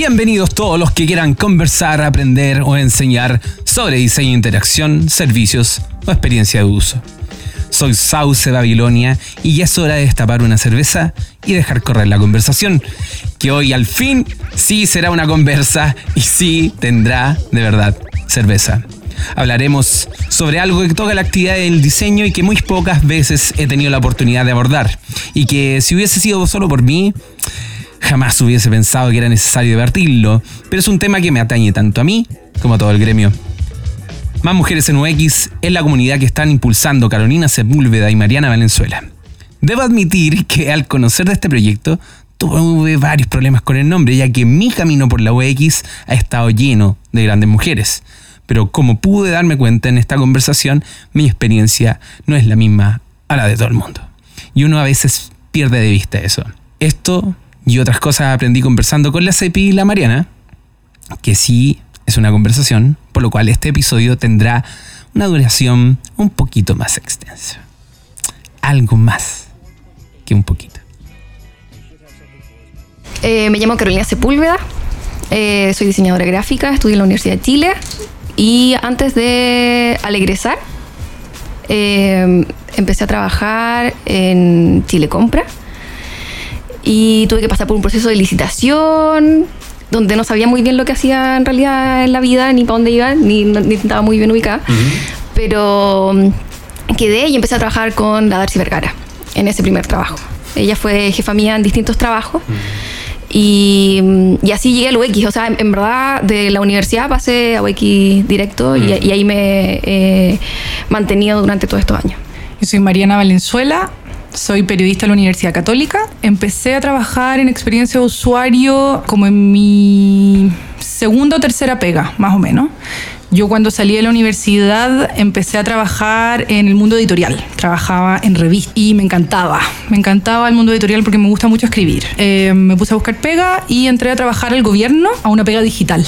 Bienvenidos todos los que quieran conversar, aprender o enseñar sobre diseño, interacción, servicios o experiencia de uso. Soy Sauce Babilonia y ya es hora de destapar una cerveza y dejar correr la conversación, que hoy al fin sí será una conversa y sí tendrá de verdad cerveza. Hablaremos sobre algo que toca la actividad del diseño y que muy pocas veces he tenido la oportunidad de abordar. Y que si hubiese sido solo por mí, jamás hubiese pensado que era necesario debatirlo. Pero es un tema que me atañe tanto a mí como a todo el gremio. Más Mujeres en UX es la comunidad que están impulsando Carolina Sepúlveda y Mariana Valenzuela. Debo admitir que al conocer de este proyecto tuve varios problemas con el nombre, ya que mi camino por la UX ha estado lleno de grandes mujeres pero como pude darme cuenta en esta conversación, mi experiencia no es la misma a la de todo el mundo. Y uno a veces pierde de vista eso. Esto y otras cosas aprendí conversando con la Cepi y la Mariana, que sí es una conversación, por lo cual este episodio tendrá una duración un poquito más extensa. Algo más que un poquito. Eh, me llamo Carolina Sepúlveda, eh, soy diseñadora gráfica, estudio en la Universidad de Chile y antes de al egresar, eh, empecé a trabajar en Chile Compra y tuve que pasar por un proceso de licitación donde no sabía muy bien lo que hacía en realidad en la vida, ni para dónde iba, ni, ni estaba muy bien ubicada. Pero mm, quedé y empecé a trabajar con la Darcy Vergara en ese primer trabajo. Ella fue jefa mía en distintos trabajos. Y, y, así llegué al UX. O sea, en, verdad, de la universidad pasé a UX directo y, y, ahí me he mantenido durante todos estos años. Yo soy Mariana Valenzuela, soy periodista de la Universidad Católica. Empecé a trabajar en experiencia de usuario como en mi segunda o tercera pega, más o menos. Yo cuando salí de la universidad empecé a trabajar en el mundo editorial. Trabajaba en revistas y me encantaba. Me encantaba el mundo editorial porque me gusta mucho escribir. Eh, me puse a buscar pega y entré a trabajar al gobierno a una pega digital,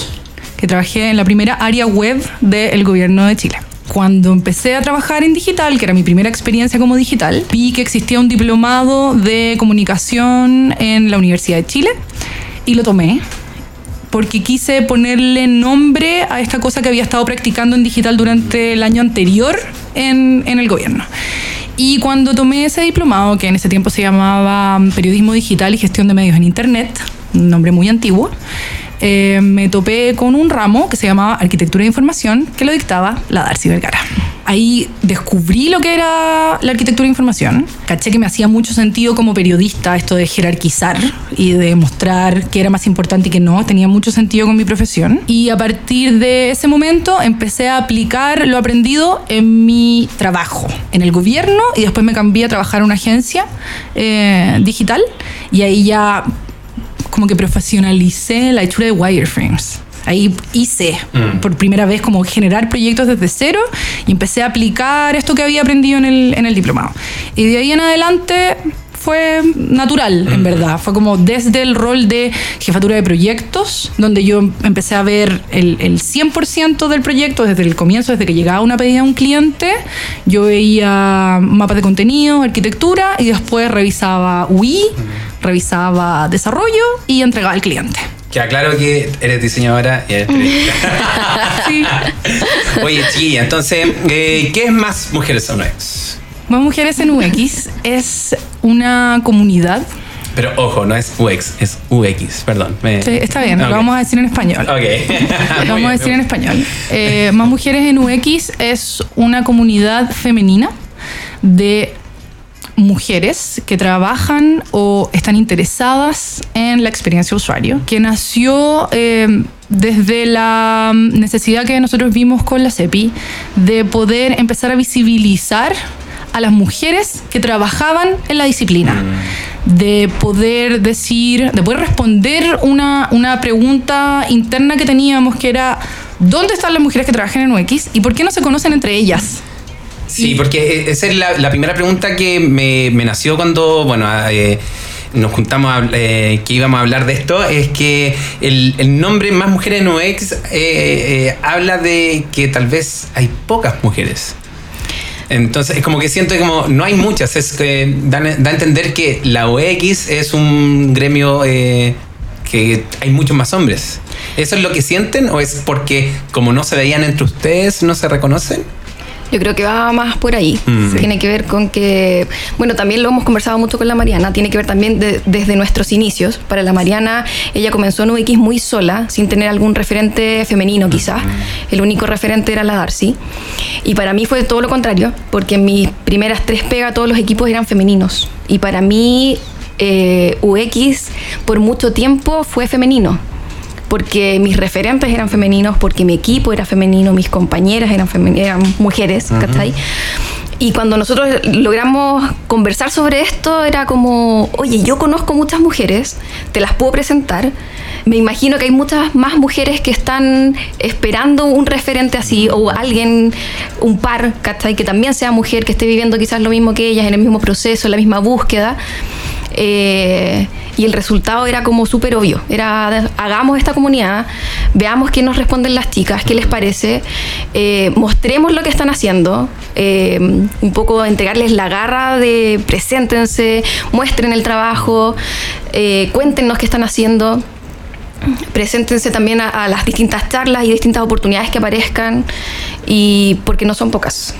que trabajé en la primera área web del gobierno de Chile cuando empecé a trabajar en digital, que era mi primera experiencia como digital, vi que existía un diplomado de comunicación en la Universidad de Chile y lo tomé porque quise ponerle nombre a esta cosa que había estado practicando en digital durante el año anterior en, el gobierno. Y cuando tomé ese diplomado, que en ese tiempo se llamaba Periodismo Digital y Gestión de Medios en Internet, un nombre muy antiguo, eh, me topé con un ramo que se llamaba Arquitectura de Información, que lo dictaba la Darcy Vergara. Ahí descubrí lo que era la arquitectura de información. Caché que me hacía mucho sentido como periodista esto de jerarquizar y de mostrar qué era más importante y qué no. Tenía mucho sentido con mi profesión. Y a partir de ese momento empecé a aplicar lo aprendido en mi trabajo, en el gobierno, y después me cambié a trabajar en una agencia eh, digital. Y ahí ya como que profesionalicé la hechura de wireframes. Ahí hice mm. por primera vez como generar proyectos desde cero y empecé a aplicar esto que había aprendido en el, en el diplomado. Y de ahí en adelante fue natural, en mm. verdad. Fue como desde el rol de jefatura de proyectos, donde yo empecé a ver el, el 100% del proyecto desde el comienzo, desde que llegaba una pedida a un cliente. Yo veía mapas de contenido, arquitectura y después revisaba UI, revisaba desarrollo y entregaba al cliente. Que claro que eres diseñadora y eres sí. Oye, chiquilla, entonces, eh, ¿qué es Más Mujeres en UX? Más Mujeres en UX es una comunidad pero ojo, no es UX, es UX, perdón. Sí, está bien, lo vamos a decir en español. Ok. lo vamos a decir en español. Eh, Más Mujeres en UX es una comunidad femenina de mujeres que trabajan o están interesadas en la experiencia usuario, que nació eh, desde la necesidad que nosotros vimos con la CEPI de poder empezar a visibilizar a las mujeres que trabajaban en la disciplina. De poder decir, de poder responder una, una pregunta interna que teníamos que era, ¿dónde están las mujeres que trabajan en UX y por qué no se conocen entre ellas? Sí, porque esa es la, primera pregunta que me, nació cuando, bueno, eh, nos juntamos eh, que íbamos a hablar de esto, es que el, nombre Más Mujeres en UX eh, habla de que tal vez hay pocas mujeres. Entonces, es como que siento que como no hay muchas, es que da, da a entender que la UX es un gremio que hay muchos más hombres. ¿Eso es lo que sienten o es porque como no se veían entre ustedes, no se reconocen? Yo creo que va más por ahí. Mm. Tiene que ver con que, bueno, también lo hemos conversado mucho con la Mariana, tiene que ver también de- desde nuestros inicios. Para la Mariana, ella comenzó en UX muy sola, sin tener algún referente femenino quizás. El único referente era la Darcy. Y para mí fue todo lo contrario, porque en mis primeras tres pegas todos los equipos eran femeninos. Y para mí, eh, UX por mucho tiempo fue femenino porque mis referentes eran femeninos, porque mi equipo era femenino, mis compañeras eran, eran mujeres, ¿cachai? Y cuando nosotros logramos conversar sobre esto, era como, oye, yo conozco muchas mujeres, te las puedo presentar. Me imagino que hay muchas más mujeres que están esperando un referente así, o alguien, un par, ¿cachai? Que también sea mujer, que esté viviendo quizás lo mismo que ellas, en el mismo proceso, en la misma búsqueda. Eh, y el resultado era como súper obvio. Era, hagamos esta comunidad, veamos qué nos responden las chicas, qué les parece, eh, mostremos lo que están haciendo, eh, un poco entregarles la garra de preséntense, muestren el trabajo, cuéntenos qué están haciendo. Preséntense también a, a las distintas charlas y distintas oportunidades que aparezcan, y porque no son pocas.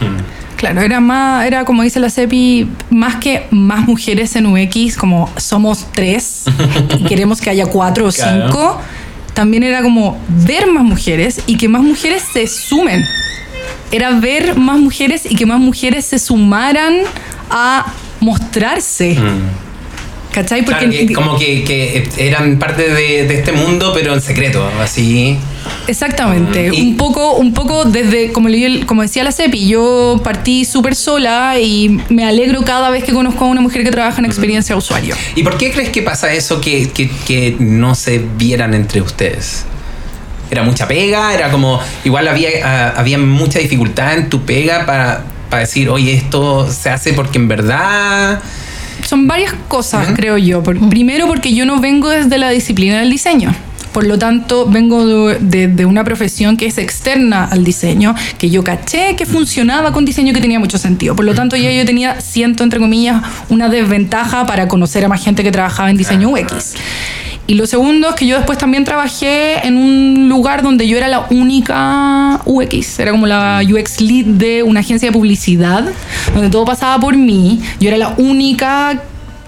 Claro, era más, era como dice la CEPI, más que más mujeres en UX, como somos tres y queremos que haya cuatro o Claro. cinco, también era como ver más mujeres y que más mujeres se sumen. Era ver más mujeres y que más mujeres se sumaran a mostrarse. ¿Cachai? Porque Mm. Claro, que como que, que eran parte de, de este mundo, pero en secreto, así. Exactamente, Mm, un poco, un poco desde, como, le- como decía la CEPI, yo partí súper sola y me alegro cada vez que conozco a una mujer que trabaja en experiencia de usuario. ¿Y por qué crees que pasa eso que, que, que no se vieran entre ustedes? ¿Era mucha pega? ¿Era como, igual había, ah, había mucha dificultad en tu pega para, para decir, oye, esto se hace porque en verdad... Son varias cosas, creo yo. Por- primero, porque yo no vengo desde la disciplina del diseño. Por lo tanto, vengo de, de- de una profesión que es externa al diseño, que yo caché que funcionaba con diseño que tenía mucho sentido. Por lo tanto, ya yo tenía, siento entre comillas, una desventaja para conocer a más gente que trabajaba en diseño UX. Y lo segundo es que yo después también trabajé en un lugar donde yo era la única UX, era como la UX lead de una agencia de publicidad, donde todo pasaba por mí. Yo era la única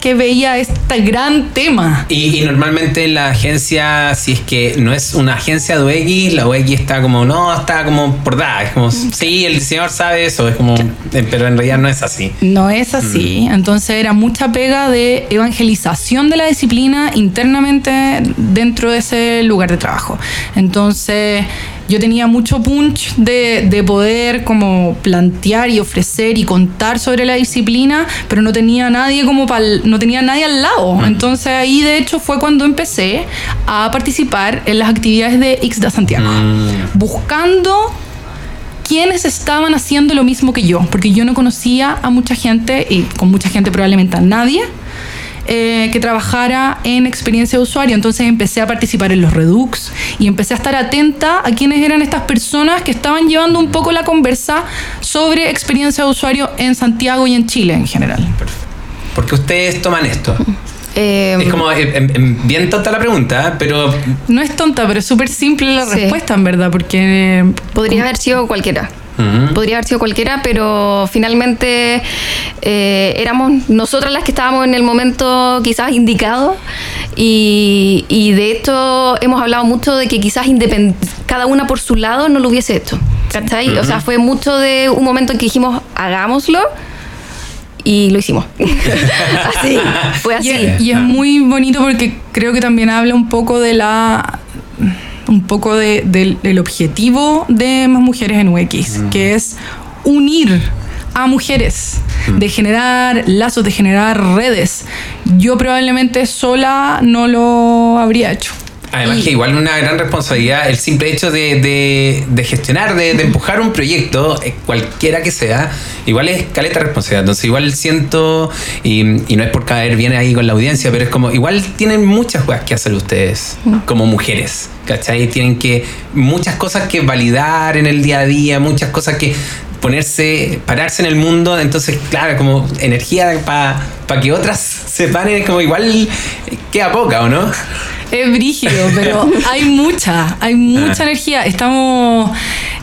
que veía este gran tema. Y, y normalmente la agencia, si es que no es una agencia de UX, la UX está como, no, está como por dar. Es como, sí, el diseñador sabe eso, es como, eh, pero en realidad no es así. No es así. Entonces era mucha pega de evangelización de la disciplina internamente dentro de ese lugar de trabajo. Entonces yo tenía mucho punch de, de poder como plantear y ofrecer y contar sobre la disciplina, pero no tenía nadie como pal- no tenía nadie al lado. Entonces ahí de hecho fue cuando empecé a participar en las actividades de XDA Santiago, buscando quienes estaban haciendo lo mismo que yo, porque yo no conocía a mucha gente, y con mucha gente probablemente a nadie, eh, que trabajara en experiencia de usuario. Entonces empecé a participar en los Redux y empecé a estar atenta a quiénes eran estas personas que estaban llevando un poco la conversa sobre experiencia de usuario en Santiago y en Chile en general. Porque ustedes toman esto. Eh, Es como eh, em- em, bien tonta la pregunta, ¿eh? pero No es tonta, pero es súper simple la Sí. respuesta, en verdad, porque... Podría haber sido cualquiera. Podría haber sido cualquiera, pero finalmente eh, éramos nosotras las que estábamos en el momento quizás indicado. Y, y de hecho hemos hablado mucho de que quizás independ- cada una por su lado no lo hubiese hecho. ¿Cachai? O sea, fue mucho de un momento en que dijimos, hagámoslo. Y lo hicimos. así, fue así. Y es muy bonito porque creo que también habla un poco de la un poco de- del, del objetivo de más mujeres en UX, que es unir a mujeres, de generar lazos, de generar redes. Yo probablemente sola no lo habría hecho. Además Y- que igual una gran responsabilidad el simple hecho de, de- de gestionar, de, de empujar un proyecto, eh, cualquiera que sea, igual es caleta responsabilidad. Entonces igual siento, y, y no es por caer bien ahí con la audiencia, pero es como, igual tienen muchas cosas que hacer ustedes como mujeres, ¿cachai? Tienen que, muchas cosas que validar en el día a día, muchas cosas que ponerse, pararse en el mundo, entonces, claro, como energía para que otras se paren, como igual queda poca, ¿o no? es brígido, pero hay mucha, hay mucha Ah. energía. Estamos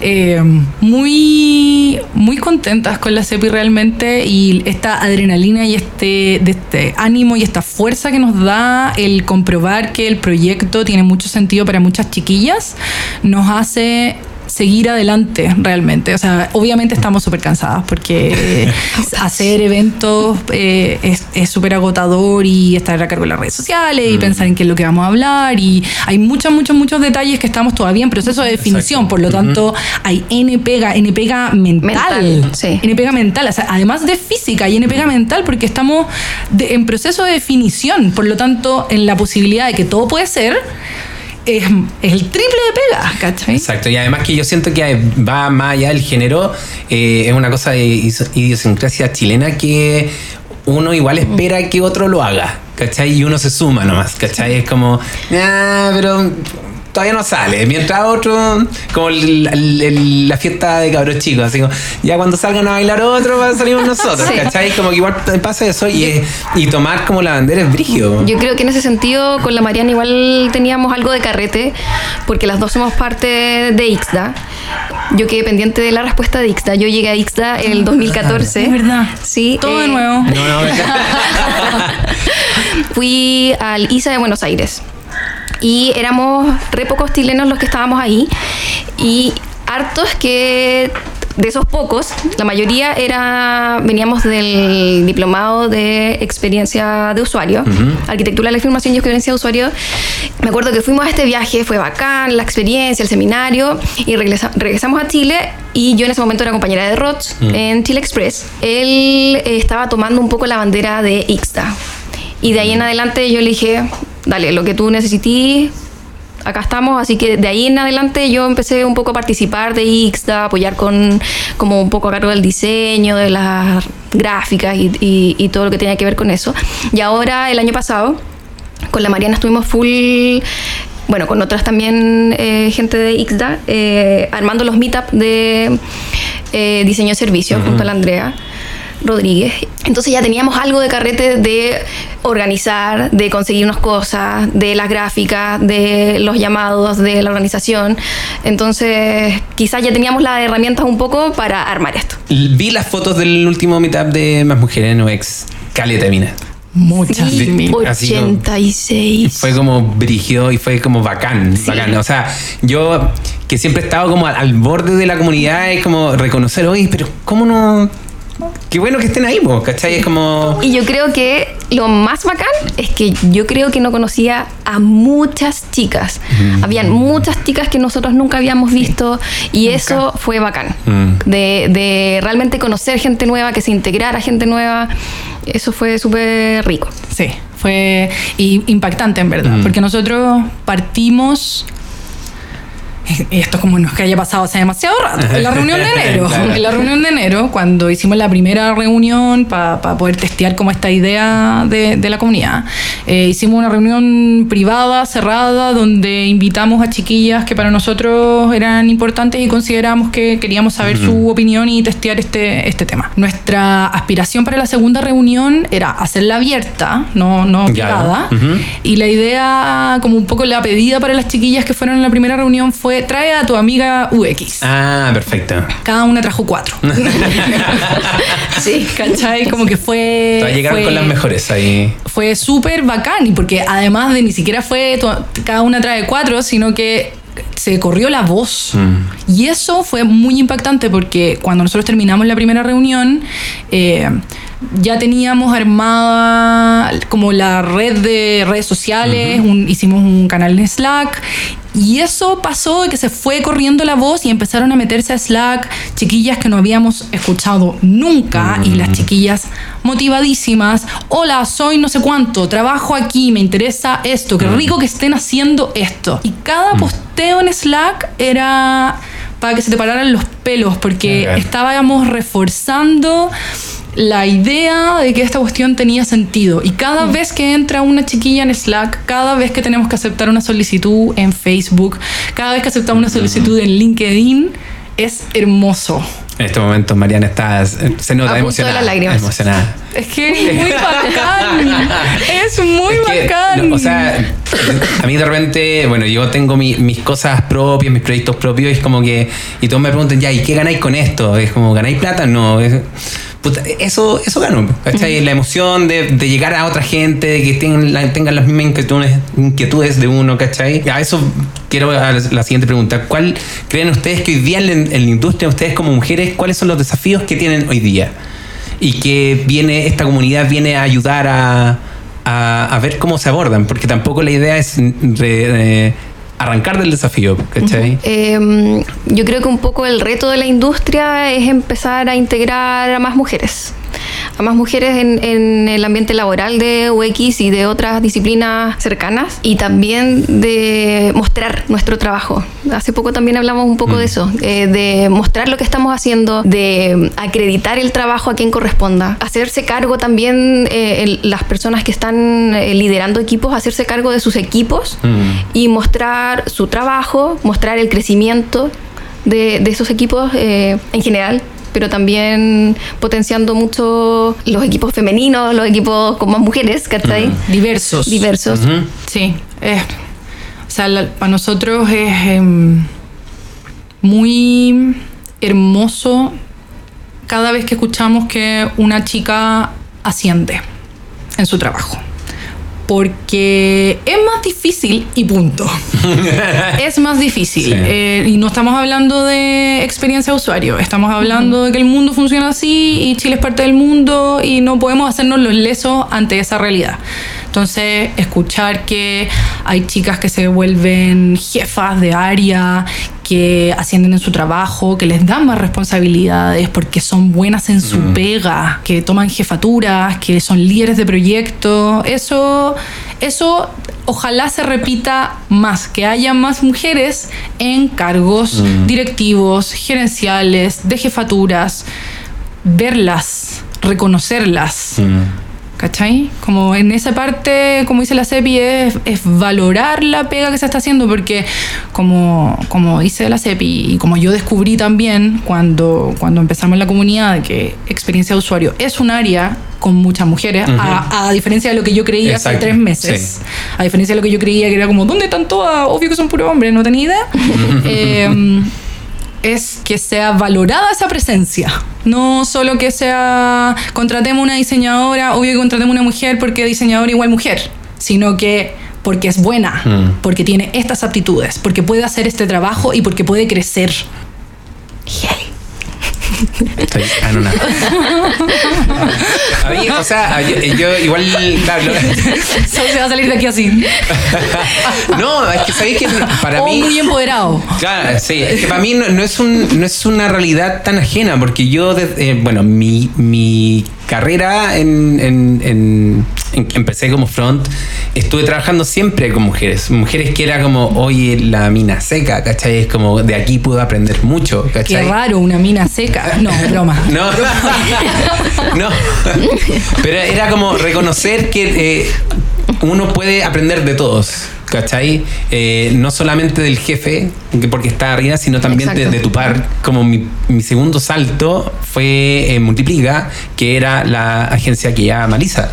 eh, muy, muy contentas con la CEPI realmente y esta adrenalina y este, de este ánimo y esta fuerza que nos da el comprobar que el proyecto tiene mucho sentido para muchas chiquillas, nos hace seguir adelante realmente. O sea, obviamente estamos súper cansadas porque hacer eventos eh, es- es súper agotador y estar a cargo de las redes sociales y pensar en qué es lo que vamos a hablar y hay muchos, muchos, muchos detalles que estamos todavía en proceso de definición. Por lo tanto, hay N pega, N pega mental. Mental, sí. N pega mental. O sea, además de física y N pega mental porque estamos de- en proceso de definición. Por lo tanto, en la posibilidad de que todo puede ser, es, el triple de pega, ¿cachai? Exacto, y además que yo siento que va más allá del género, eh, es una cosa de idiosincrasia chilena que uno igual espera que otro lo haga, ¿cachai? Y uno se suma nomás, ¿cachai? Es como, ah, pero todavía no sale, mientras otro, como el- el- el- la fiesta de cabros chicos, así como, ya cuando salgan a bailar otro, salir nosotros, Sí. ¿cachai? Como que igual pasa eso y, tomar como la bandera es brígido. Yo creo que en ese sentido con la Mariana igual teníamos algo de carrete, porque las dos somos parte de Ixda. Yo quedé pendiente de la respuesta de Ixda. Yo llegué a Ixda en el 2014. Es verdad. Sí. Todo de eh, nuevo. No, no, Fui al ISA de Buenos Aires. Y éramos re pocos chilenos los que estábamos ahí. Y hartos que de esos pocos, la mayoría era veníamos del diplomado de experiencia de usuario, arquitectura de la información y experiencia de usuario. Me acuerdo que fuimos a este viaje, fue bacán, la experiencia, el seminario, y regresa- regresamos a Chile. Y yo en ese momento era compañera de Roch en Chile Express. Él estaba tomando un poco la bandera de Ixta. Y de ahí en adelante yo le dije, dale, lo que tú necesites, acá estamos. Así que de ahí en adelante yo empecé un poco a participar de Ixta, apoyar con como un poco a cargo del diseño, de las gráficas y, y- y todo lo que tenía que ver con eso. Y ahora, el año pasado, con la Mariana estuvimos full... Bueno, con otras también eh, gente de Ixda, eh, armando los meetups de eh, diseño de servicios junto a la Andrea. Rodríguez. Entonces ya teníamos algo de carrete de organizar, de conseguirnos cosas, de las gráficas, de los llamados, de la organización. Entonces quizás ya teníamos las herramientas un poco para armar esto. Vi las fotos del último meetup de Más Mujeres en UX. Caleta, mina. Muchas. Sí. mil. Así como- 86. Fue como brígido y fue como bacán, bacán. O sea, yo que siempre he estado como al, al borde de la comunidad, es como reconocer, oye, pero ¿cómo no? Qué bueno que estén ahí, po, ¿cachai? Es como... Y yo creo que lo más bacán es que yo creo que no conocía a muchas chicas. Habían muchas chicas que nosotros nunca habíamos visto y eso fue bacán. Mm. De, de realmente conocer gente nueva, que se integrara gente nueva. Eso fue súper rico. Sí, fue impactante en verdad, Mm. porque nosotros partimos esto es como no es que haya pasado hace demasiado rato. En la reunión de enero, Claro. en la reunión de enero, cuando hicimos la primera reunión para poder testear como esta idea de, de la comunidad, eh, hicimos una reunión privada, cerrada, donde invitamos a chiquillas que para nosotros eran importantes y consideramos que queríamos saber su opinión y testear este, este tema. Nuestra aspiración para la segunda reunión era hacerla abierta, no, no privada. Ujú. Y la idea, como un poco la pedida para las chiquillas que fueron en la primera reunión fue trae a tu amiga UX. Ah, perfecto. Cada una trajo cuatro. Sí. ¿Cachai? Como que fue... Te va a llegar fue- con las mejores ahí. fue súper bacán y porque además de ni siquiera fue tu- cada una trae cuatro, sino que se corrió la voz. Y eso fue muy impactante porque cuando nosotros terminamos la primera reunión, eh, ya teníamos armada como la red de redes sociales, un- hicimos un canal en Slack. Y eso pasó de que se fue corriendo la voz y empezaron a meterse a Slack chiquillas que no habíamos escuchado nunca y las chiquillas motivadísimas. Hola, soy no sé cuánto, trabajo aquí, me interesa esto, qué rico que estén haciendo esto. Y cada posteo en Slack era para que se te pararan los pelos porque estábamos reforzando la idea de que esta cuestión tenía sentido. Y cada vez que entra una chiquilla en Slack, cada vez que tenemos que aceptar una solicitud en Facebook, cada vez que aceptamos una solicitud en LinkedIn, es hermoso. En este momento Mariana está, se nota emocionada. Emocionada. Es que es muy bacán. es muy Es que, bacán. no, o sea, a mí de repente, bueno, yo tengo mi- mis cosas propias, mis proyectos propios, y es como que. Y todos me preguntan, ya, ¿y qué ganáis con esto? Es como, ¿ganáis plata? No. es- puta, eso, eso gano, ¿cachai? La emoción de, de llegar a otra gente, de que tengan, la- tengan las mismas inquietudes, inquietudes de uno, ¿cachai? A eso quiero a la siguiente pregunta. ¿Cuál creen ustedes que hoy día en la, en la industria, ustedes como mujeres, cuáles son los desafíos que tienen hoy día? y que viene esta comunidad viene a ayudar a, a, a ver cómo se abordan, porque tampoco la idea es re- eh, arrancar del desafío, ¿cachai? Eh, yo creo que un poco el reto de la industria es empezar a integrar a más mujeres. A más mujeres en, en el ambiente laboral de UX y de otras disciplinas cercanas y también de mostrar nuestro trabajo. Hace poco también hablamos un poco de eso, eh, de mostrar lo que estamos haciendo, de acreditar el trabajo a quien corresponda, hacerse cargo también eh, el- las personas que están eh, liderando equipos, hacerse cargo de sus equipos Mm. y mostrar su trabajo, mostrar el crecimiento de, de esos equipos eh, en general, pero también potenciando mucho los equipos femeninos, los equipos con más mujeres, ¿cachai? Diversos. Diversos. Ujú. Sí, es, o sea, la- para nosotros es em, muy hermoso cada vez que escuchamos que una chica asciende en su trabajo. Porque es más difícil y punto. es más difícil. Sí. Eh, y no estamos hablando de experiencia de usuario, estamos hablando de que el mundo funciona así y Chile es parte del mundo y no podemos hacernos los lesos ante esa realidad. Entonces, escuchar que hay chicas que se vuelven jefas de área, que ascienden en su trabajo, que les dan más responsabilidades porque son buenas en su pega, que toman jefaturas, que son líderes de proyectos, eso, eso ojalá se repita más, que haya más mujeres en cargos directivos, gerenciales, de jefaturas, verlas, reconocerlas. Mm. ¿Cachai? Como en esa parte, como dice la CEPI, es, es valorar la pega que se está haciendo, porque como, como dice la CEPI y como yo descubrí también cuando, cuando empezamos la comunidad, que experiencia de usuario es un área con muchas mujeres, a, a diferencia de lo que yo creía hace tres meses. A diferencia de lo que yo creía que era como, ¿dónde están todas? Obvio que son puros hombres, no tenía idea. Eh, es que sea valorada esa presencia. No solo que sea contratemos una diseñadora, obvio que contratemos una mujer porque diseñadora igual mujer, sino que porque es buena, Mm. porque tiene estas aptitudes, porque puede hacer este trabajo y porque puede crecer. Estoy anonadado. A mí, o sea, yo, yo igual. claro, se va a salir de aquí así. no, es que sabéis que para o mí. muy empoderado. Claro, sí. Es que para mí no, no es un, no es una realidad tan ajena, porque yo, desde- eh, bueno, mi, mi carrera en, en- en- en que empecé como front, estuve trabajando siempre con mujeres. Mujeres que era como, oye, la mina seca, ¿cachai? Es como, de aquí puedo aprender mucho, Qué ¿cachai? raro, una mina seca. No, broma. No, no. Pero era como reconocer que eh, uno puede aprender de todos. ¿Cachai? Eh, no solamente del jefe, que porque está arriba, sino también de, tu par. Como mi, mi segundo salto fue en Multiplica, que era la agencia que llevaba Malisa.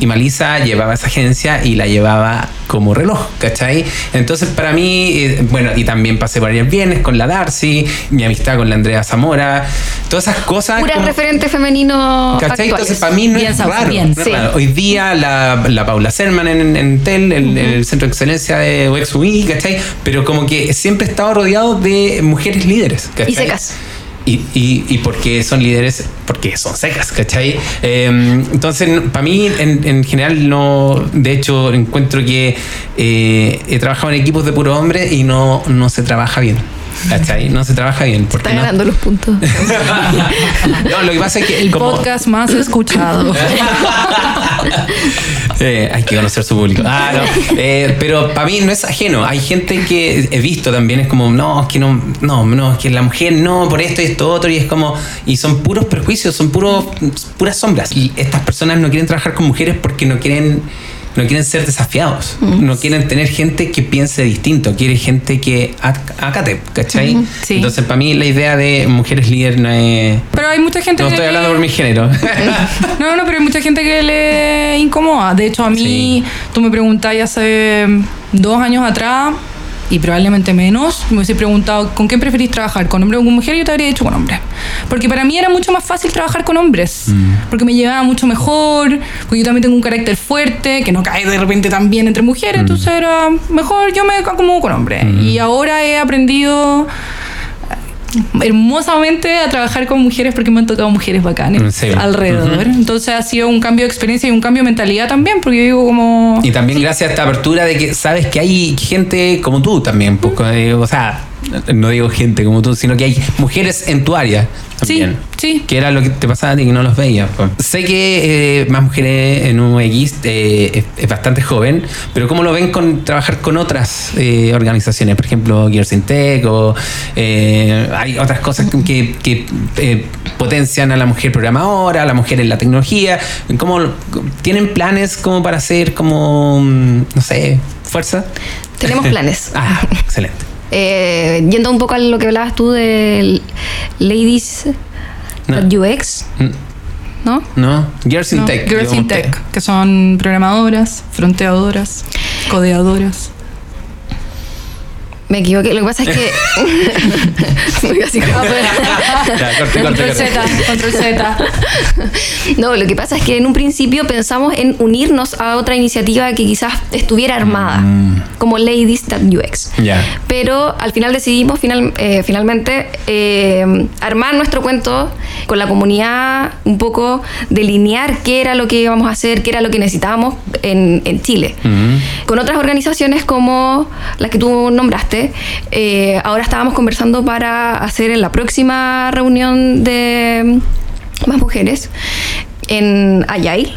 Y Malisa llevaba esa agencia y la llevaba como reloj, ¿cachai? Entonces, para mí, eh, bueno, y también pasé varios bienes con la Darcy, mi amistad con la Andrea Zamora, todas esas cosas. Puras como- referentes femeninos ¿Cachai? actuales. Entonces, para mí no Bien, es raro. bien, no es sí. raro. Hoy día la, la Paula Serman en, en TEL, el, el Centro de Excelencia de UI, ¿cachai? Pero como que siempre he estado rodeado de mujeres líderes, ¿cachai? Y secas. Y, y, y porque son líderes, porque son secas, ¿cachai? Eh, entonces, para mí, en, en general, no. De hecho, encuentro que eh, he trabajado en equipos de puro hombre y no, no se trabaja bien. ¿Cachai? No se trabaja bien. Porque Está no, ganando los puntos. no, lo que pasa es que. El como- podcast más escuchado. Eh, hay que conocer su público. Ah, no. Eh, pero para mí no es ajeno. Hay gente que he visto también, es como, no, es que no, no, no, es que la mujer no, por esto y esto otro, y es como, y son puros prejuicios, son puros, puras sombras. Y estas personas no quieren trabajar con mujeres porque no quieren no quieren ser desafiados, Mm. no quieren tener gente que piense distinto, quieren gente que ac- acate, ¿cachai? Sí. Entonces, para mí, la idea de mujeres líder no es. Pero hay mucha gente No que estoy hablando por mi género. No, no, pero hay mucha gente que le incomoda. De hecho, a mí, Sí. tú me preguntáis hace dos años atrás, y probablemente menos, me hubiese preguntado con quién preferís trabajar, con hombre o con mujer, yo te habría dicho con hombre. Porque para mí era mucho más fácil trabajar con hombres, porque me llevaba mucho mejor, porque yo también tengo un carácter fuerte, que no cae de repente tan bien entre mujeres, entonces era mejor yo me acomodo con hombres. Y ahora he aprendido hermosamente a trabajar con mujeres porque me han tocado mujeres bacanes Sí. alrededor. Entonces ha sido un cambio de experiencia y un cambio de mentalidad también, porque yo digo como... Y también gracias a esta apertura de que sabes que hay gente como tú también. pues, eh, o sea, no digo gente como tú, sino que hay mujeres en tu área también. sí. Que era lo que te pasaba a ti que no los veías. pues. Sé que eh, más mujeres en UX eh, es, es bastante joven, pero ¿cómo lo ven con trabajar con otras eh, organizaciones? Por ejemplo, Girls in Tech o eh, hay otras cosas que, que, eh, potencian a la mujer programadora, a la mujer en la tecnología. ¿Cómo, ¿Tienen planes como para hacer como, mm, no sé, fuerza? Tenemos planes. Ah, excelente. Eh, yendo un poco a lo que hablabas tú de Ladies No. UX, Mm, ¿no? ¿No? Girls in No, Tech. Girls in. Tech, que son programadoras, fronteadoras, codeadoras. Me equivoqué. Lo que pasa es que. Me casi acabo de- Ya, corte, corte, Control. Z, control Z. No, lo que pasa es que en un principio pensamos en unirnos a otra iniciativa que quizás estuviera armada, Mm. como Ladies That UX. Ya. Pero al final decidimos final, eh, finalmente eh, armar nuestro cuento con la comunidad, un poco delinear qué era lo que íbamos a hacer, qué era lo que necesitábamos en, en Chile. Mm. Con otras organizaciones como las que tú nombraste, eh, ahora estábamos conversando para hacer en la próxima reunión de más mujeres en Agile.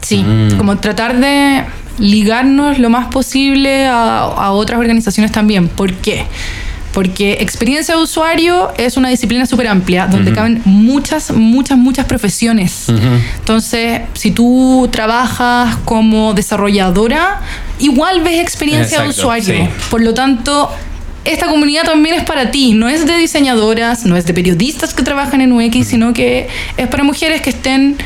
Sí, Mm. como tratar de ligarnos lo más posible a, a otras organizaciones también. ¿Por qué? Porque experiencia de usuario es una disciplina súper amplia donde caben muchas, muchas, muchas profesiones. Entonces, si tú trabajas como desarrolladora, igual ves experiencia de Exacto, usuario. sí. Por lo tanto, esta comunidad también es para ti, no es de diseñadoras, no es de periodistas que trabajan en UX, sino que es para mujeres que estén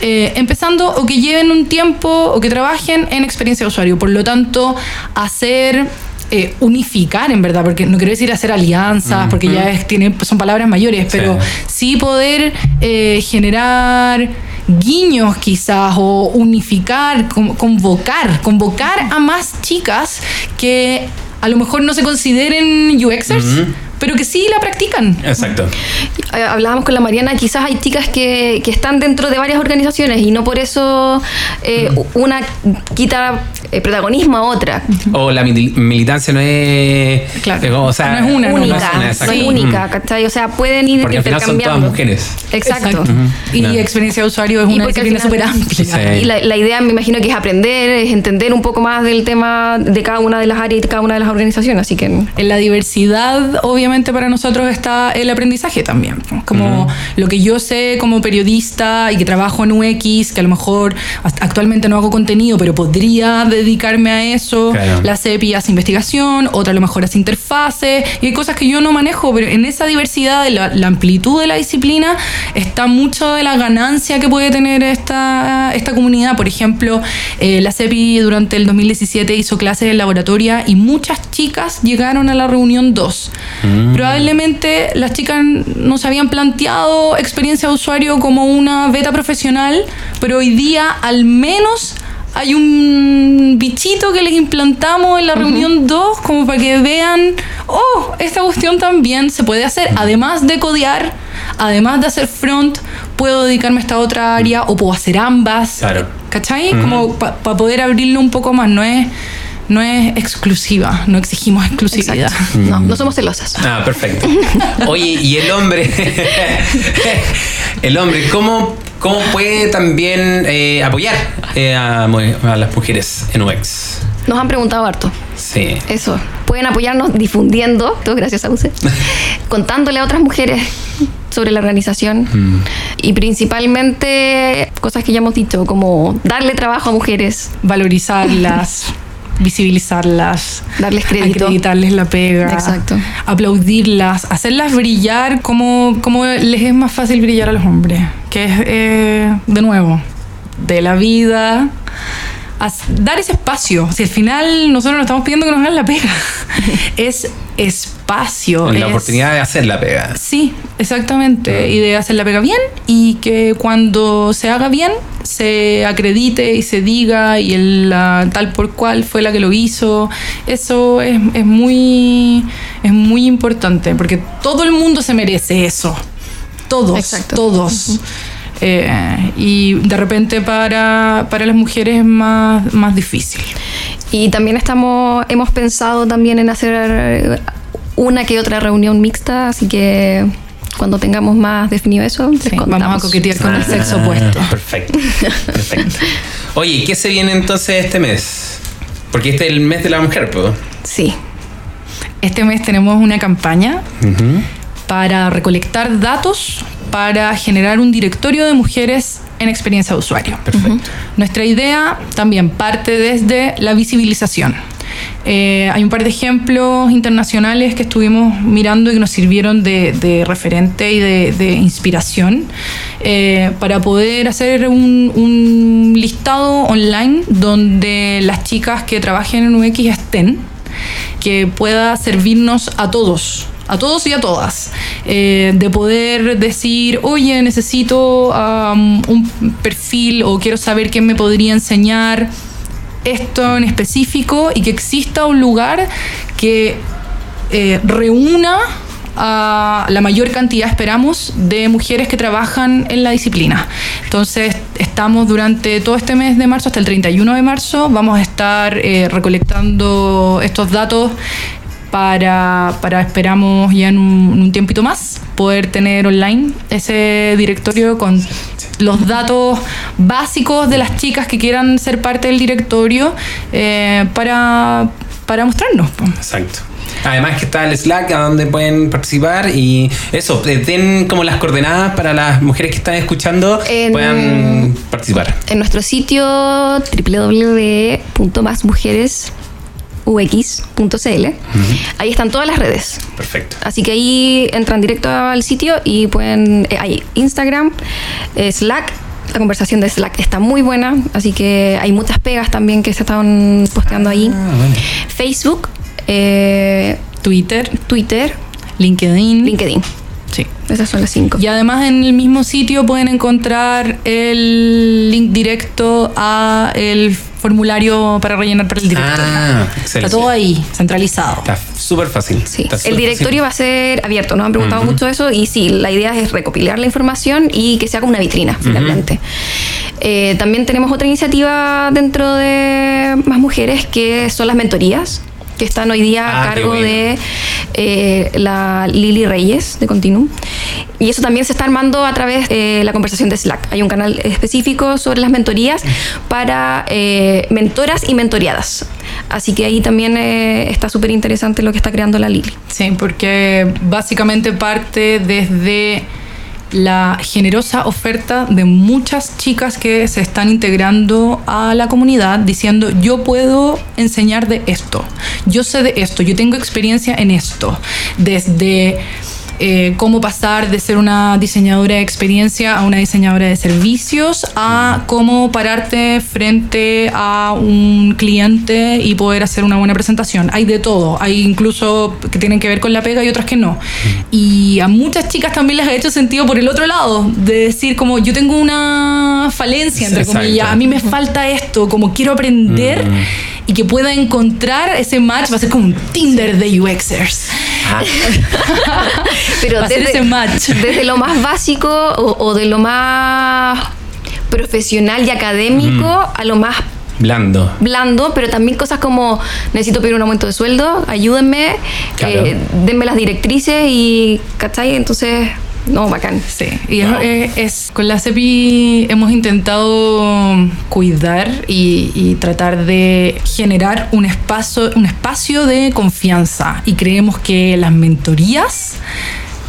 eh, empezando o que lleven un tiempo o que trabajen en experiencia de usuario. Por lo tanto, hacer... eh, unificar en verdad, porque no quiero decir hacer alianzas, porque ya es, tiene, son palabras mayores, pero sí. poder eh, generar guiños quizás o unificar, con- convocar, convocar a más chicas que a lo mejor no se consideren UXers, pero que sí la practican. Exacto. Eh, Hablábamos con la Mariana, quizás hay chicas que, que están dentro de varias organizaciones y no por eso eh, una quita eh, protagonismo a otra. O la mili- militancia no es. Claro. eh, o sea, No es una, no única, es una, no exacto. es Mm. única, ¿cachai? O sea, pueden ir Porque al final son todas intercambiando. mujeres. Exacto. Y Claro. experiencia de usuario es una disciplina súper amplia. Sí. Y la, la idea me imagino que es aprender, es entender un poco más del tema de cada una de las áreas y de cada una de las organizaciones. Así que En la diversidad, obviamente, para nosotros está el aprendizaje también. Como lo que yo sé como periodista y que trabajo en UX, que a lo mejor actualmente no hago contenido, pero podría dedicarme a eso. Claro. La CEPI hace investigación, otra a lo mejor hace interfaces, y hay cosas que yo no manejo, pero en esa diversidad, de la, la amplitud de la disciplina, está mucho de la ganancia que puede tener esta, esta comunidad. Por ejemplo, eh, la CEPI durante el 2017 hizo clases en laboratoria y muchas chicas llegaron a la reunión 2. Probablemente las chicas no se habían planteado experiencia de usuario como una beta profesional, pero hoy día al menos hay un bichito que les implantamos en la reunión 2 como para que vean, oh, esta cuestión también se puede hacer, además de codear, además de hacer front, puedo dedicarme a esta otra área o puedo hacer ambas. Claro. ¿Cachai? Como para poder abrirlo un poco más, no es, no es exclusiva, no exigimos exclusividad. exacto. No, no somos celosas. Ah, perfecto. Oye, y el hombre. el hombre, ¿cómo, cómo puede también eh, apoyar eh, a, las mujeres en UX? Nos han preguntado harto. Sí. Eso. Pueden apoyarnos difundiendo, todo gracias a usted, contándole a otras mujeres sobre la organización y principalmente cosas que ya hemos dicho, como darle trabajo a mujeres, Valorizarlas, visibilizarlas, darles crédito. acreditarles la pega, Exacto. aplaudirlas, hacerlas brillar como, como les es más fácil brillar a los hombres, que es, eh, de nuevo, de la vida, dar ese espacio. Si al final nosotros nos estamos pidiendo que nos hagan la pega, es espacio. La es- oportunidad de hacer la pega. Sí, exactamente. Y de hacer la pega bien y que cuando se haga bien se acredite y se diga y el, la tal por cual fue la que lo hizo. Eso es, es muy, es muy importante porque todo el mundo se merece eso. Todos, Exacto. todos. Eh, y de repente para, para las mujeres es más, más difícil. Y también estamos, hemos pensado también en hacer una que otra reunión mixta, así que cuando tengamos más definido eso, les Sí, contamos. vamos a coquetear con el sexo Ah, opuesto. Perfecto. Perfecto. Oye, ¿y qué se viene entonces este mes? Porque este es el mes de la mujer, pues. Sí, Este mes tenemos una campaña para recolectar datos para generar un directorio de mujeres en experiencia de usuario. Perfecto. Nuestra idea también parte desde la visibilización. Eh, hay un par de ejemplos internacionales que estuvimos mirando y que nos sirvieron de, de referente y de, de inspiración eh, para poder hacer un, un listado online donde las chicas que trabajen en UX estén, que pueda servirnos a todos. A todos y a todas. Eh, de poder decir, oye, necesito un perfil o quiero saber quién me podría enseñar esto en específico y que exista un lugar que eh, reúna a la mayor cantidad, esperamos, de mujeres que trabajan en la disciplina. Entonces, estamos durante todo este mes de marzo, hasta el 31 de marzo, vamos a estar eh, recolectando estos datos para, para esperamos ya en un, en un tiempito más poder tener online ese directorio con los datos básicos de las chicas que quieran ser parte del directorio eh, para, para mostrarnos. Exacto. Además que está el Slack a donde pueden participar y eso, eh, den como las coordenadas para las mujeres que están escuchando En- puedan participar. en nuestro sitio www.masmujeresux.cl, ahí están todas las redes. Perfecto. Así que ahí entran directo al sitio y pueden. eh, hay Instagram, eh, Slack. La conversación de Slack está muy buena, así que hay muchas pegas también que se están posteando ahí. Facebook, eh, Twitter, Twitter, LinkedIn. LinkedIn. Sí. Esas son las cinco. Y además en el mismo sitio pueden encontrar el link directo a el formulario para rellenar para el directorio. Ah, Está excelente. todo ahí, centralizado. Está súper fácil. Sí, Está el directorio va a ser abierto, nos han preguntado mucho eso y sí, la idea es recopilar la información y que sea como una vitrina finalmente. Eh, también tenemos otra iniciativa dentro de Más Mujeres que son las mentorías que están hoy día Ah, a cargo de eh, la Lili Reyes de Continuum. Y eso también se está armando a través de la conversación de Slack. Hay un canal específico sobre las mentorías para eh, mentoras y mentoreadas. Así que ahí también eh, está súper interesante lo que está creando la Lili. Sí, porque básicamente parte desde la generosa oferta de muchas chicas que se están integrando a la comunidad diciendo yo puedo enseñar de esto, yo sé de esto, yo tengo experiencia en esto, desde eh, cómo pasar de ser una diseñadora de experiencia a una diseñadora de servicios, a cómo pararte frente a un cliente y poder hacer una buena presentación. Hay de todo, hay incluso que tienen que ver con la pega y otras que no. Y a muchas chicas también les ha hecho sentido por el otro lado, de decir como yo tengo una falencia, entre Exacto. comillas, a mí me falta esto, como quiero aprender y que pueda encontrar ese match, va a ser como un Tinder de UXers. Pero Va a ser ese match. desde lo más básico o, o de lo más profesional y académico a lo más blando. blando, pero también cosas como necesito pedir un aumento de sueldo, ayúdenme, Claro. eh, denme las directrices y, ¿cachai? Entonces, no, bacán. Sí, y es- Wow. es, es- con la CEPI hemos intentado cuidar y, y tratar de generar un espacio, un espacio de confianza y creemos que las mentorías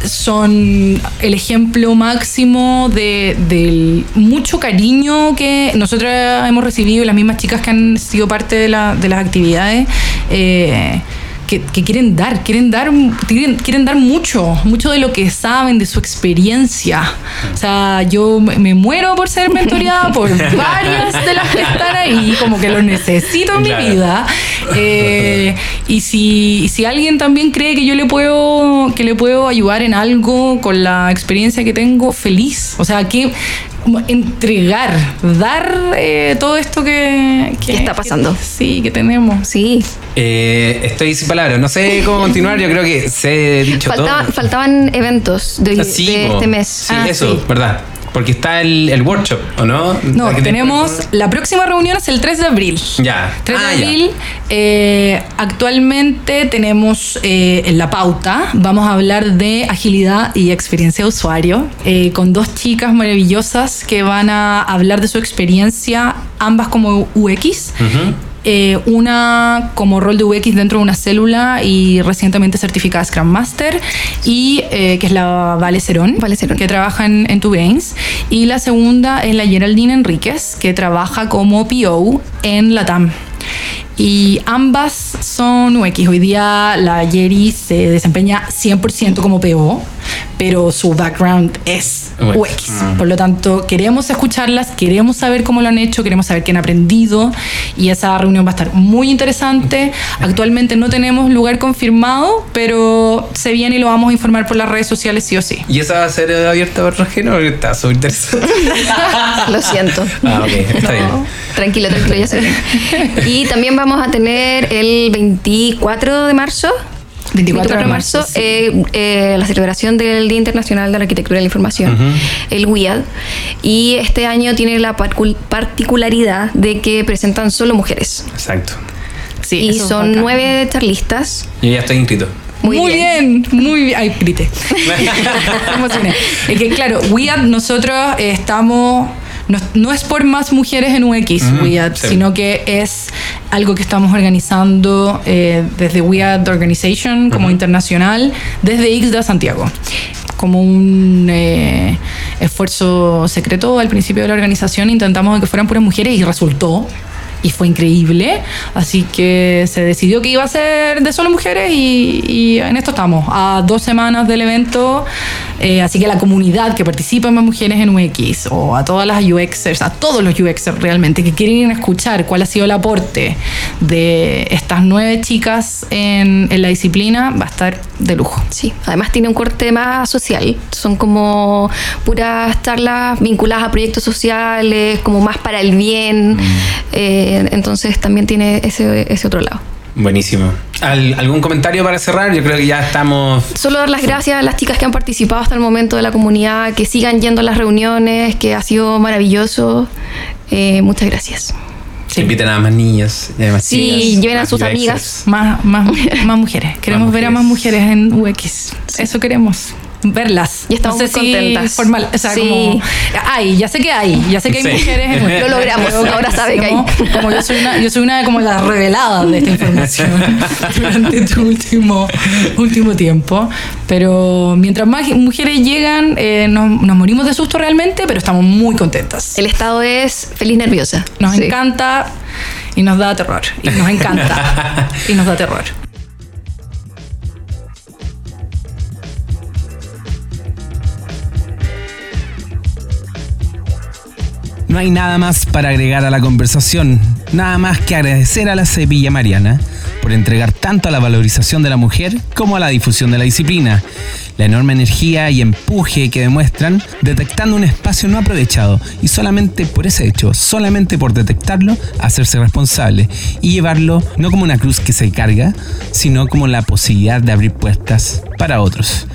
son el ejemplo máximo de, del mucho cariño que nosotros hemos recibido y las mismas chicas que han sido parte de, la- de las actividades. eh, que, que quieren dar, quieren dar, quieren, quieren dar mucho, mucho de lo que saben, de su experiencia. O sea, yo me muero por ser mentoreada por varias de las que están ahí, como que lo necesito en Claro. mi vida. Eh, y si, y si alguien también cree que yo le puedo, que le puedo ayudar en algo con la experiencia que tengo, feliz. O sea, que entregar, dar eh, todo esto que, Que está pasando. sí, que tenemos. Sí. Eh, estoy sin palabras, no sé cómo continuar, yo creo que se he dicho Faltaban, todo. faltaban eventos de, Ah, sí, de po. este mes. Sí, Ah, eso, sí. verdad. Porque está el, el workshop, ¿o no? No, La tenemos la próxima reunión es el 3 de abril. Ya. 3 de Ah, abril, eh, actualmente tenemos eh, en la pauta, vamos a hablar de agilidad y experiencia de usuario, eh, con dos chicas maravillosas que van a hablar de su experiencia, ambas como UX. Ujú. Eh, una como rol de UX dentro de una célula y recientemente certificada Scrum Master y eh, que es la Vale Cerón, Vale Cerón. que trabaja en, en Tubains y la segunda es la Geraldine Enríquez que trabaja como PO en la TAM y ambas son UX. Hoy día la Jerry se desempeña 100% como PO, pero su background es UX. UX. Mm. Por lo tanto, queremos escucharlas, queremos saber cómo lo han hecho, queremos saber qué han aprendido y esa reunión va a estar muy interesante. Actualmente no tenemos lugar confirmado, pero se viene y lo vamos a informar por las redes sociales sí o sí. ¿Y esa va a ser abierta por Rogeno? Porque está súper interesante. Lo siento. ah, ok, está bien. Tranquilo, tranquilo, ya sé. Y también vamos a tener el 24 de marzo. 24 de marzo, sí. eh, eh, la celebración del Día Internacional de la Arquitectura de la Información, el WIAD. Y este año tiene la particularidad de que presentan solo mujeres. Exacto. Sí, y son bacán. nueve charlistas. Yo ya estoy inscrito. Muy Muy, bien. muy bien. Ay, grité. Emocioné. Es que, claro, WIAD, nosotros eh, estamos. No, no es por más mujeres en UX, WIAD, sí. sino que es algo que estamos organizando eh, desde WIAD Organization como internacional, desde IXDA Santiago. Como un eh, esfuerzo secreto al principio de la organización, intentamos que fueran puras mujeres y resultó y fue increíble. Así que se decidió que iba a ser de solo mujeres y, y en esto estamos, a dos semanas del evento. Eh, así que la comunidad que participa en más mujeres en UX o a todas las UXers, a todos los UXers realmente que quieren escuchar cuál ha sido el aporte de estas nueve chicas en, en la disciplina, va a estar de lujo. Sí, además tiene un corte más social. Son como puras charlas vinculadas a proyectos sociales, como más para el bien. Eh, entonces también tiene ese, ese otro lado. Buenísimo. ¿Al- ¿Algún comentario para cerrar? Yo creo que ya estamos. Solo dar las gracias a las chicas que han participado hasta el momento de la comunidad, que sigan yendo a las reuniones, que ha sido maravilloso. Eh, muchas gracias. Que inviten a más niñas. y a más Sí, chicas, lleven a más sus UXers. amigas. Más, más, más mujeres. Queremos ver a más mujeres en UX. Eso queremos. Verlas. Y estamos no sé muy si contentas. Formal, o sea, Sí. como. Hay, ya sé que hay. Ya sé que hay Sí. mujeres en. Lo logramos, Pero ahora sabe que hay. como- Como yo soy una, yo soy una de como las reveladas de esta información durante tu último, último tiempo. Pero mientras más mujeres llegan, eh, nos, nos morimos de susto realmente, pero estamos muy contentas. El estado es feliz nerviosa. Nos Sí. encanta y nos da terror. Y nos encanta y nos da terror. No hay nada más para agregar a la conversación, nada más que agradecer a la Cepilla Mariana por entregar tanto a la valorización de la mujer como a la difusión de la disciplina, la enorme energía y empuje que demuestran detectando un espacio no aprovechado y solamente por ese hecho, solamente por detectarlo, hacerse responsable y llevarlo no como una cruz que se carga, sino como la posibilidad de abrir puertas para otros.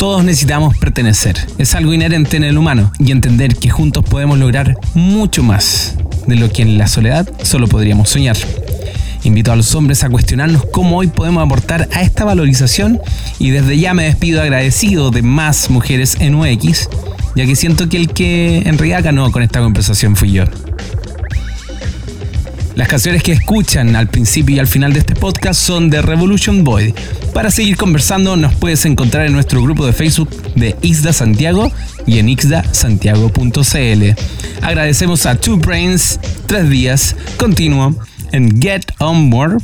Todos necesitamos pertenecer, es algo inherente en el humano y entender que juntos podemos lograr mucho más de lo que en la soledad solo podríamos soñar. Invito a los hombres a cuestionarnos cómo hoy podemos aportar a esta valorización y desde ya me despido agradecido de más mujeres en UX, ya que siento que el que en realidad ganó con esta conversación fui yo. Las canciones que escuchan al principio y al final de este podcast son de Revolution Boy. Para seguir conversando nos puedes encontrar en nuestro grupo de Facebook de Ixda Santiago y en ixdasantiago.cl. Agradecemos a Two Brains, Tres Días, Continuo, en Get On More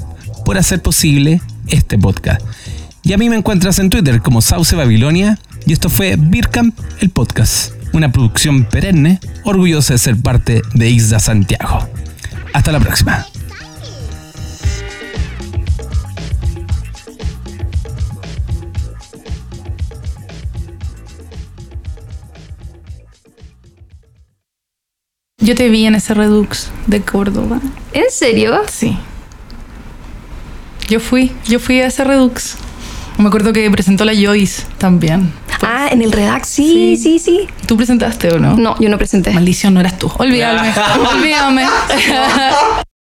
por hacer posible este podcast. Y a mí me encuentras en Twitter como Sauce Babilonia y esto fue Birkamp, el podcast, una producción perenne, orgullosa de ser parte de Ixda Santiago. Hasta la próxima. Yo te vi en ese Redux de Córdoba. ¿En serio? Sí. Yo fui, yo fui a ese Redux. Me acuerdo que presentó la Joyce también. Ah, en el Redax, sí, sí, sí. ¿Tú presentaste o no? No, yo no presenté. Maldición, no eras tú. Olvídame. Olvídame.